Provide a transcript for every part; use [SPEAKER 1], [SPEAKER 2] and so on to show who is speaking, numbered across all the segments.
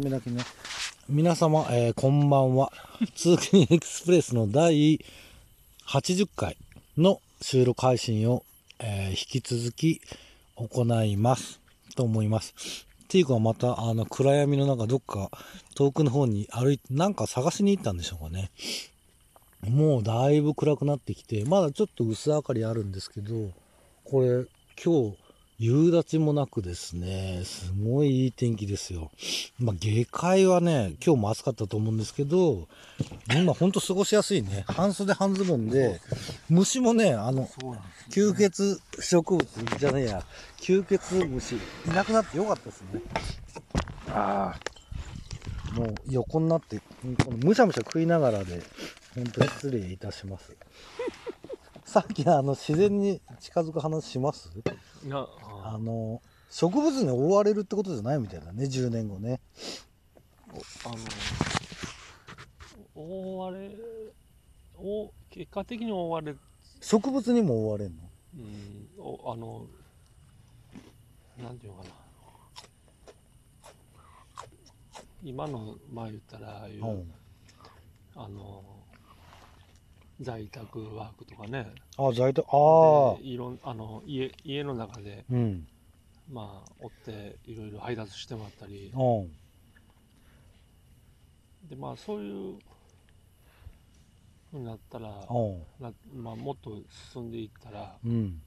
[SPEAKER 1] 目だけね。皆様、えーこんばんは。通勤エクスプレスの第80回の収録配信を、えー引き続き行います。と思います。っていうかまた、あの、暗闇の中、どっか遠くの方に歩いて、なんか探しに行ったんでしょうかね。もうだいぶ暗くなってきて、まだちょっと薄明かりあるんですけど、これ、今日、夕立もなくですね、すごいいい天気ですよ。まあ、下界はね、今日も暑かったと思うんですけど、今ほんと過ごしやすいね。半袖半ズボンで、虫もね、あの、
[SPEAKER 2] そうなんです
[SPEAKER 1] 吸血植物じゃねえや、吸血虫、いなくなってよかったですね。ああ、もう横になって、このむしゃむしゃ食いながらで、本当に失礼いたします。さっきあの自然に近づく話します？
[SPEAKER 2] いや
[SPEAKER 1] あ
[SPEAKER 2] あ
[SPEAKER 1] の植物に覆われるってことじゃないみたいだね10年後ね。
[SPEAKER 2] あの覆われお結果的に覆われ
[SPEAKER 1] 植物にも覆われる
[SPEAKER 2] うんおあのなんていうのかな。今のまあ言ったらああいう、
[SPEAKER 1] の、うん、
[SPEAKER 2] あの在宅ワークとかね。
[SPEAKER 1] あ在宅ああ
[SPEAKER 2] でいろんあの家家の中で
[SPEAKER 1] うん。
[SPEAKER 2] まあ追っていろいろ配達してもらったり。
[SPEAKER 1] う。ん
[SPEAKER 2] でまあそういうふうになったら
[SPEAKER 1] う。ん
[SPEAKER 2] な、まあ、もっと進んでいったら
[SPEAKER 1] うん。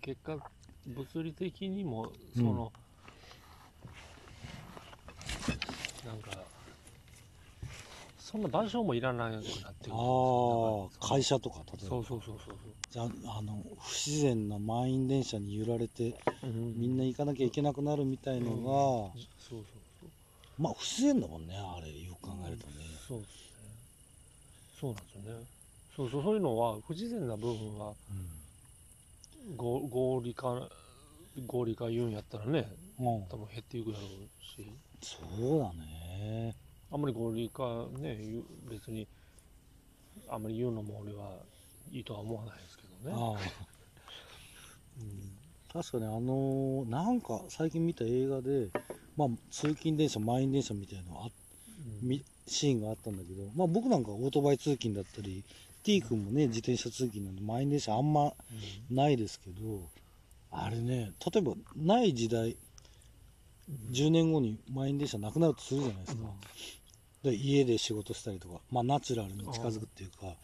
[SPEAKER 2] 結果物理的にもその、なんかそんな場所もいらなくなってくる
[SPEAKER 1] あ
[SPEAKER 2] よ
[SPEAKER 1] あ会社とか例えば。
[SPEAKER 2] そうそうそうそう
[SPEAKER 1] じゃああの不自然な満員電車に揺られて
[SPEAKER 2] そう、うん。
[SPEAKER 1] みんな行かなきゃいけなくなるみたいのが、
[SPEAKER 2] うん。そうそうそう
[SPEAKER 1] まあ不自然だもんねあれよく考えるとね、
[SPEAKER 2] そうですね。そうなんですよね。そうそうそういうのは不自然な部分は合合理化合理化言うんやったらね
[SPEAKER 1] うん、うん、
[SPEAKER 2] 多分減っていくだろうし。
[SPEAKER 1] そうだね
[SPEAKER 2] あんまり合理化ね別にあんまり言うのも俺はいいとは思わないですけどね。
[SPEAKER 1] ああ。
[SPEAKER 2] うん。
[SPEAKER 1] 確かにあのーなんか最近見た映画で、まあ、通勤電車満員電車みたいなのあ
[SPEAKER 2] うん。
[SPEAKER 1] みシーンがあったんだけど、まあ、僕なんかオートバイ通勤だったり T 君もね自転車通勤なんで満員電車あんまないですけどあれね例えばない時代10年後に満員電車なくなるとするじゃないですか、で家で仕事したりとか、まあ、ナチュラルに近づくっていうか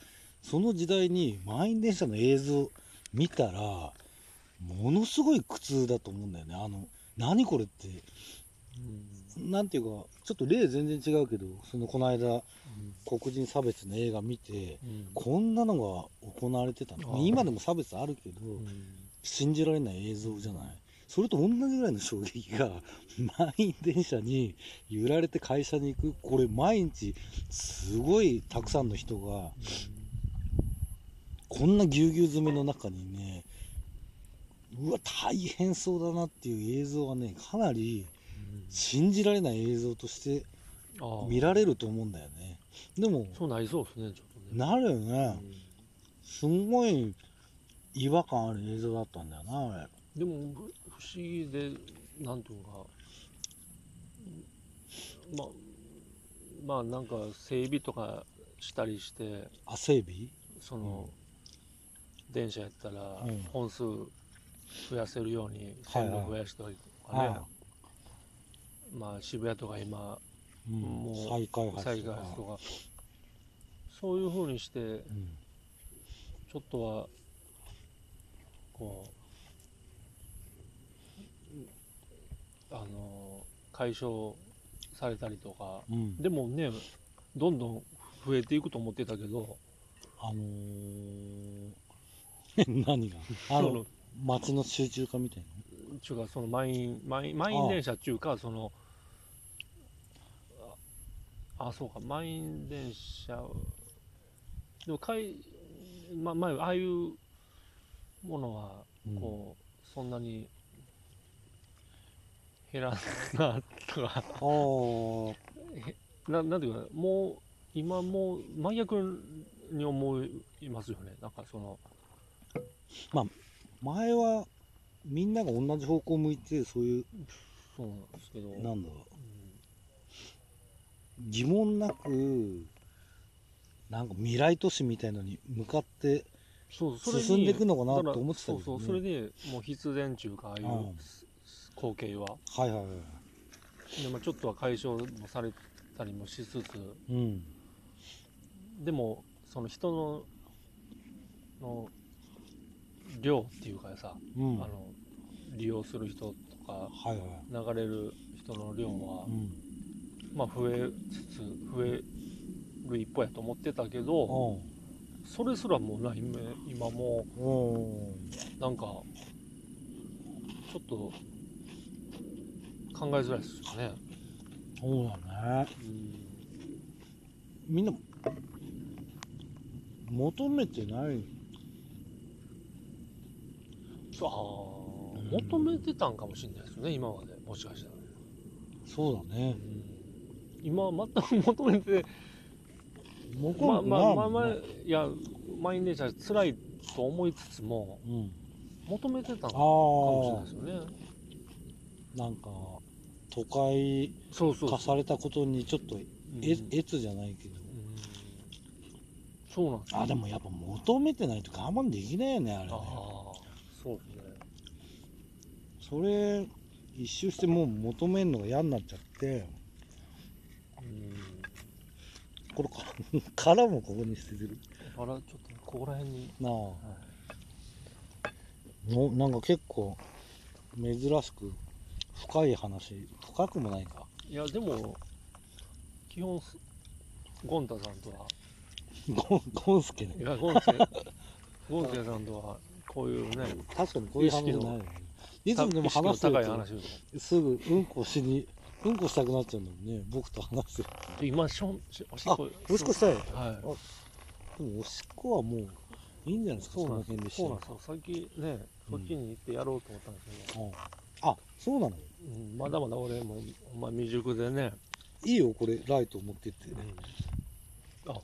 [SPEAKER 1] その時代に満員電車の映像見たらものすごい苦痛だと思うんだよね。あの何これって
[SPEAKER 2] うん。
[SPEAKER 1] なんていうかちょっと例全然違うけどそのこの間
[SPEAKER 2] うん。
[SPEAKER 1] 黒人差別の映画見て
[SPEAKER 2] うん。
[SPEAKER 1] こんなのが行われてたの。今でも差別あるけど、
[SPEAKER 2] うん。
[SPEAKER 1] 信じられない映像じゃない？それと同じぐらいの衝撃が 満員電車に揺られて会社に行く。これ毎日すごいたくさんの人がこんなぎゅうぎゅう詰めの中にねうわ大変そうだなっていう映像がねかなり信じられない映像として見られると思うんだよね。でも
[SPEAKER 2] そうなりそうですねちょっとね。
[SPEAKER 1] なるよ
[SPEAKER 2] う
[SPEAKER 1] ね
[SPEAKER 2] ん。
[SPEAKER 1] すんごい違和感ある映像だったんだよなあれ。
[SPEAKER 2] でも思議でなんていうかまあまあなんか整備とかしたりして
[SPEAKER 1] あ整備？
[SPEAKER 2] その、電車やったら
[SPEAKER 1] うん。
[SPEAKER 2] 本数増やせるように
[SPEAKER 1] はいはい
[SPEAKER 2] 線路増やしたりとかね、
[SPEAKER 1] あ
[SPEAKER 2] まあ渋谷とか今
[SPEAKER 1] うん。
[SPEAKER 2] もう
[SPEAKER 1] 再開発
[SPEAKER 2] 再開発とか。そういうふうにして
[SPEAKER 1] うん。
[SPEAKER 2] ちょっとはこうあの解消されたりとか
[SPEAKER 1] うん。
[SPEAKER 2] でもねどんどん増えていくと思ってたけど
[SPEAKER 1] あのー 何が？あの街の集中化みたい
[SPEAKER 2] ちゅうかその満員満員満員電車っていうかそのああそうか満員電車でもかい、ま、前ああいうものは
[SPEAKER 1] な
[SPEAKER 2] こう、そんなに減らなとか。
[SPEAKER 1] ああ
[SPEAKER 2] ななんていうかもう今もう真逆に思いますよね。なんかその。
[SPEAKER 1] 前はみんなが同じ方向向いてそういう
[SPEAKER 2] そうなんですけど、
[SPEAKER 1] なんだろう。
[SPEAKER 2] うん
[SPEAKER 1] 疑問なくなんか未来都市みたいのに向かって
[SPEAKER 2] そう
[SPEAKER 1] 進んでいくのかなと思ってたけどね。
[SPEAKER 2] そうそうそれでもう必然中かああいう
[SPEAKER 1] うん
[SPEAKER 2] 光景は。
[SPEAKER 1] はいはいはい。
[SPEAKER 2] で、まあ、ちょっとは解消もされたりもしつつ。
[SPEAKER 1] うん。
[SPEAKER 2] でもその人のの量っていうかさ、
[SPEAKER 1] うん。
[SPEAKER 2] あの利用する人とか
[SPEAKER 1] はいはい。
[SPEAKER 2] 流れる人の量は
[SPEAKER 1] う、ん。
[SPEAKER 2] まあ増えつつ増える一方やと思ってたけどそれすらもうない今今も
[SPEAKER 1] うん。
[SPEAKER 2] うなんかちょっと考えづらいですよね。
[SPEAKER 1] そうだね。
[SPEAKER 2] うん
[SPEAKER 1] みんな求めてない。
[SPEAKER 2] あー求めてたんかもしれないですね今まで。もしかしたら。ね。
[SPEAKER 1] そうだね。
[SPEAKER 2] 今全く求めて
[SPEAKER 1] 求
[SPEAKER 2] まあ
[SPEAKER 1] めてない
[SPEAKER 2] まあまあまあ
[SPEAKER 1] ね
[SPEAKER 2] いや満員電車辛いと思いつつも
[SPEAKER 1] うん。
[SPEAKER 2] 求めてたのか
[SPEAKER 1] あ
[SPEAKER 2] もしれないですよね。
[SPEAKER 1] あなんか都会化されたことにちょっと
[SPEAKER 2] うん。
[SPEAKER 1] え越じゃないけど。
[SPEAKER 2] うん。そうなんです
[SPEAKER 1] あでもやっぱ求めてないと我慢できないよねあれね。
[SPEAKER 2] ああそうですね。
[SPEAKER 1] それ一周してもう求めるのが嫌になっちゃって。
[SPEAKER 2] うん。
[SPEAKER 1] これか 殻もここに捨ててる。
[SPEAKER 2] あらちょっとここら辺に、
[SPEAKER 1] なあ。
[SPEAKER 2] は
[SPEAKER 1] のなんか結構珍しく深い話深くもないか。
[SPEAKER 2] い、いやでも基本すゴンタさんとは。
[SPEAKER 1] ゴンゴンスケね。
[SPEAKER 2] いやゴンセゴンセさんとはこういうね
[SPEAKER 1] 確かにこういう話ないよね。いつもでも話してる
[SPEAKER 2] 高い話を
[SPEAKER 1] とすぐうんこしにうんこしたくなっちゃうんだもんね。僕と話してる
[SPEAKER 2] で今しょしおしっ
[SPEAKER 1] あ
[SPEAKER 2] こ
[SPEAKER 1] おしっこしたい。
[SPEAKER 2] はい。
[SPEAKER 1] でもおしっこはもういいんじゃないですか
[SPEAKER 2] そうなんです
[SPEAKER 1] の辺でして
[SPEAKER 2] そうなんですよ。最近ねそっちに行ってやろうと思ったんですけど、
[SPEAKER 1] うんあそうなの？
[SPEAKER 2] うん、まだまだ俺もお前未熟でね、
[SPEAKER 1] いいよこれライト持ってって、
[SPEAKER 2] あ。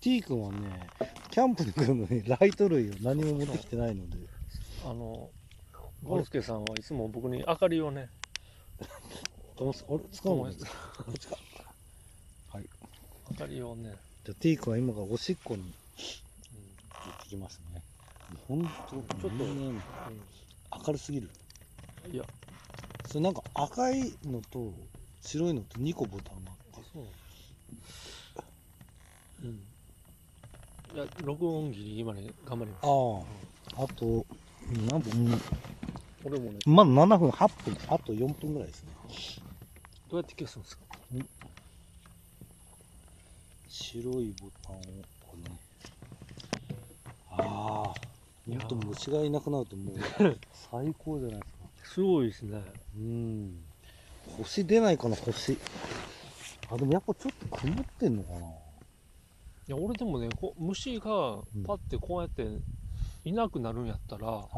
[SPEAKER 1] T 君はねキャンプに来るのにライト類を何も持ってきてないので。
[SPEAKER 2] あのゴンスケさんはいつも僕に明かりをね
[SPEAKER 1] どうすあれ？使うの？
[SPEAKER 2] 灯
[SPEAKER 1] こっちか。はい。
[SPEAKER 2] 明かりをね、
[SPEAKER 1] じゃあ T 君は今からおしっこに
[SPEAKER 2] う
[SPEAKER 1] 行ってきますね。ほんと
[SPEAKER 2] ちょっと
[SPEAKER 1] みん。明るすぎる。
[SPEAKER 2] うん、いや。
[SPEAKER 1] それなんか赤いのと白いのと2個ボタンがあって
[SPEAKER 2] そう。うんいや録音ギリギリまで頑張ります。
[SPEAKER 1] あああと何分
[SPEAKER 2] 俺もね
[SPEAKER 1] まだ7分8分あと4分ぐらいですね。
[SPEAKER 2] どうやって消すんですか？
[SPEAKER 1] 白いボタンをこれねああ
[SPEAKER 2] いや
[SPEAKER 1] ほんと虫がいなくなるともう 最高じゃないですか
[SPEAKER 2] すごいですね。
[SPEAKER 1] うん。星出ないかな星。あでもやっぱちょっと曇ってんのかな。い
[SPEAKER 2] や俺でもねこ虫が
[SPEAKER 1] うん。
[SPEAKER 2] パッてこうやっていなくなるんやったら、
[SPEAKER 1] あ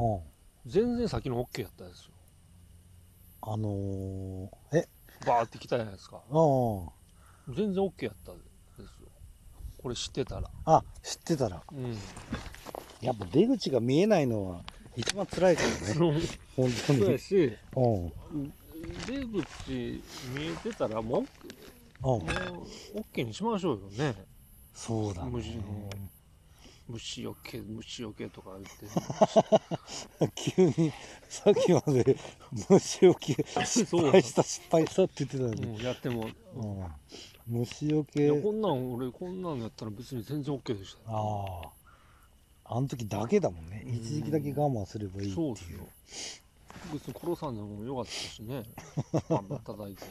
[SPEAKER 2] 全然先の OK やったですよ。
[SPEAKER 1] あのー、え？
[SPEAKER 2] バーって来たじゃないですか。
[SPEAKER 1] ああ
[SPEAKER 2] 全然 OK やったですよ。これ知ってたら。
[SPEAKER 1] あ知ってたら。
[SPEAKER 2] うん。
[SPEAKER 1] やっぱ出口が見えないのは一番辛いからね。
[SPEAKER 2] そう
[SPEAKER 1] 本当に
[SPEAKER 2] やし
[SPEAKER 1] うん。
[SPEAKER 2] 出口見えてたらもう
[SPEAKER 1] うん
[SPEAKER 2] もう OK にしましょうよね。
[SPEAKER 1] そうだね。
[SPEAKER 2] 虫の虫よけ虫よけとか言って。
[SPEAKER 1] 急にさっきまで 虫よけ失
[SPEAKER 2] そう
[SPEAKER 1] 敗した失敗したって言ってたのに、
[SPEAKER 2] うん、やっても。
[SPEAKER 1] うん、虫よ
[SPEAKER 2] い
[SPEAKER 1] け
[SPEAKER 2] やこんなん俺こんなんやったら別に全然 OK でした。
[SPEAKER 1] あああの時だけだもんね。
[SPEAKER 2] うん。
[SPEAKER 1] 一時期だけ我慢すればいいっていう。
[SPEAKER 2] そうですよ。別に殺さんでもよかったしね。叩いて。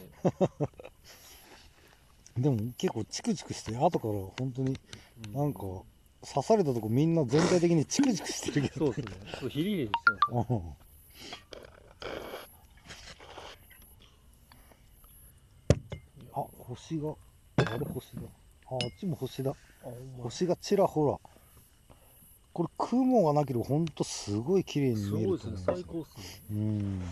[SPEAKER 1] でも結構チクチクして後から本当に
[SPEAKER 2] うん。
[SPEAKER 1] なんか刺されたとこみんな全体的にチクチクしてるけど。
[SPEAKER 2] そうですね。そうヒリヒリしてます
[SPEAKER 1] うん。あ星が。あれ星だああっちも星だ。星がちらほらこれ雲がなければほんとすごい綺麗に
[SPEAKER 2] す
[SPEAKER 1] 見えると思うんですよ。
[SPEAKER 2] 最高っすね
[SPEAKER 1] うん。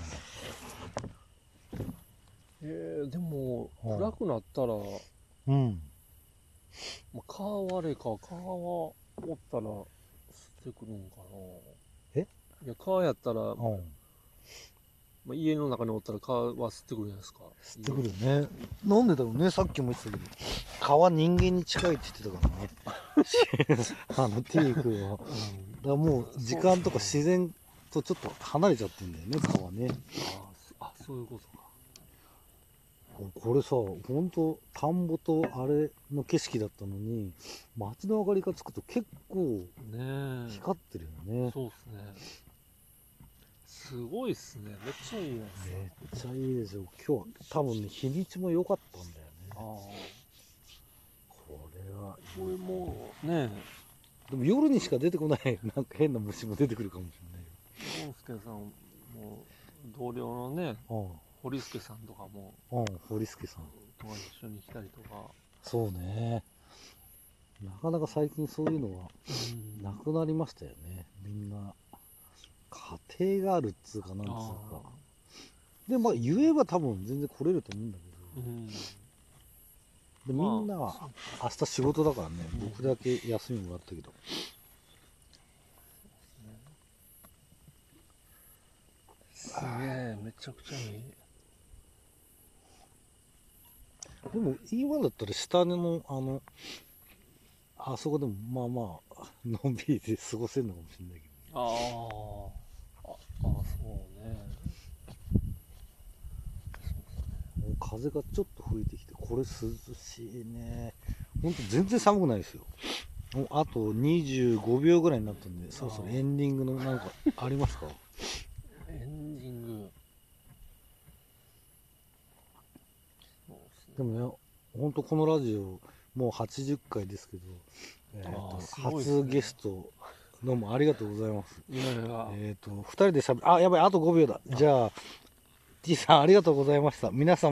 [SPEAKER 2] えー、でも
[SPEAKER 1] うん
[SPEAKER 2] 暗くなったら、
[SPEAKER 1] うん
[SPEAKER 2] まあ、川割れか川おったら吸ってくるんかな。
[SPEAKER 1] え？
[SPEAKER 2] いや川やったら、
[SPEAKER 1] うん
[SPEAKER 2] まあ、家の中におったら蚊は吸ってくるじゃないですか。
[SPEAKER 1] 吸ってくるよね。なんでだろうね。さっきも言ってたけど。川人間に近いって言ってたからね。あの T 君は。だからもう時間とか自然とちょっと離れちゃってんだよね川ね。
[SPEAKER 2] あそあそういうことか。
[SPEAKER 1] これさほんと田んぼとあれの景色だったのに街の明かりがつくと結構
[SPEAKER 2] ねえ。
[SPEAKER 1] 光ってるよね。
[SPEAKER 2] そうっすねすごいっすね。めっちゃいいやつ
[SPEAKER 1] めっちゃいいですよ。今日多分ね日にちも良かったんだよね。
[SPEAKER 2] ああ。
[SPEAKER 1] これは
[SPEAKER 2] これもうね。
[SPEAKER 1] でも夜にしか出てこない。なんか変な虫も出てくるかもし
[SPEAKER 2] ゴンスケさんも同僚のね
[SPEAKER 1] れないよ
[SPEAKER 2] 堀助さんとかも
[SPEAKER 1] うん。うん堀助さん。
[SPEAKER 2] とか一緒に来たりとか、
[SPEAKER 1] そうね。なかなか最近そういうのは
[SPEAKER 2] うん。
[SPEAKER 1] なくなりましたよね。みんな家庭があるっつうかなんつうか。
[SPEAKER 2] あ
[SPEAKER 1] でまあ言えば多分全然来れると思うんだけど、
[SPEAKER 2] ーうん。
[SPEAKER 1] でみんなは明日仕事だからね、
[SPEAKER 2] うん
[SPEAKER 1] 僕だけ休みもらったけど。
[SPEAKER 2] すげえめちゃくちゃいい。
[SPEAKER 1] でも今だったら下のあのあそこでもまあまあのんびりで過ごせるのかもしれないけ
[SPEAKER 2] ああああそうね
[SPEAKER 1] どもう風がちょっと吹いてきてこれ涼しいね。ほんと全然寒くないですよ。もうあと25秒ぐらいになったんでそろそろエンディングのなんかありますか？
[SPEAKER 2] エンディング。
[SPEAKER 1] でもねほんとこのラジオもう80回ですけど、えーと
[SPEAKER 2] ね
[SPEAKER 1] 初ゲストどうもありがとうございます。
[SPEAKER 2] いやいや
[SPEAKER 1] えっ、と2人でしゃべあやばいあと5秒だ。じゃあ T さんありがとうございました。皆様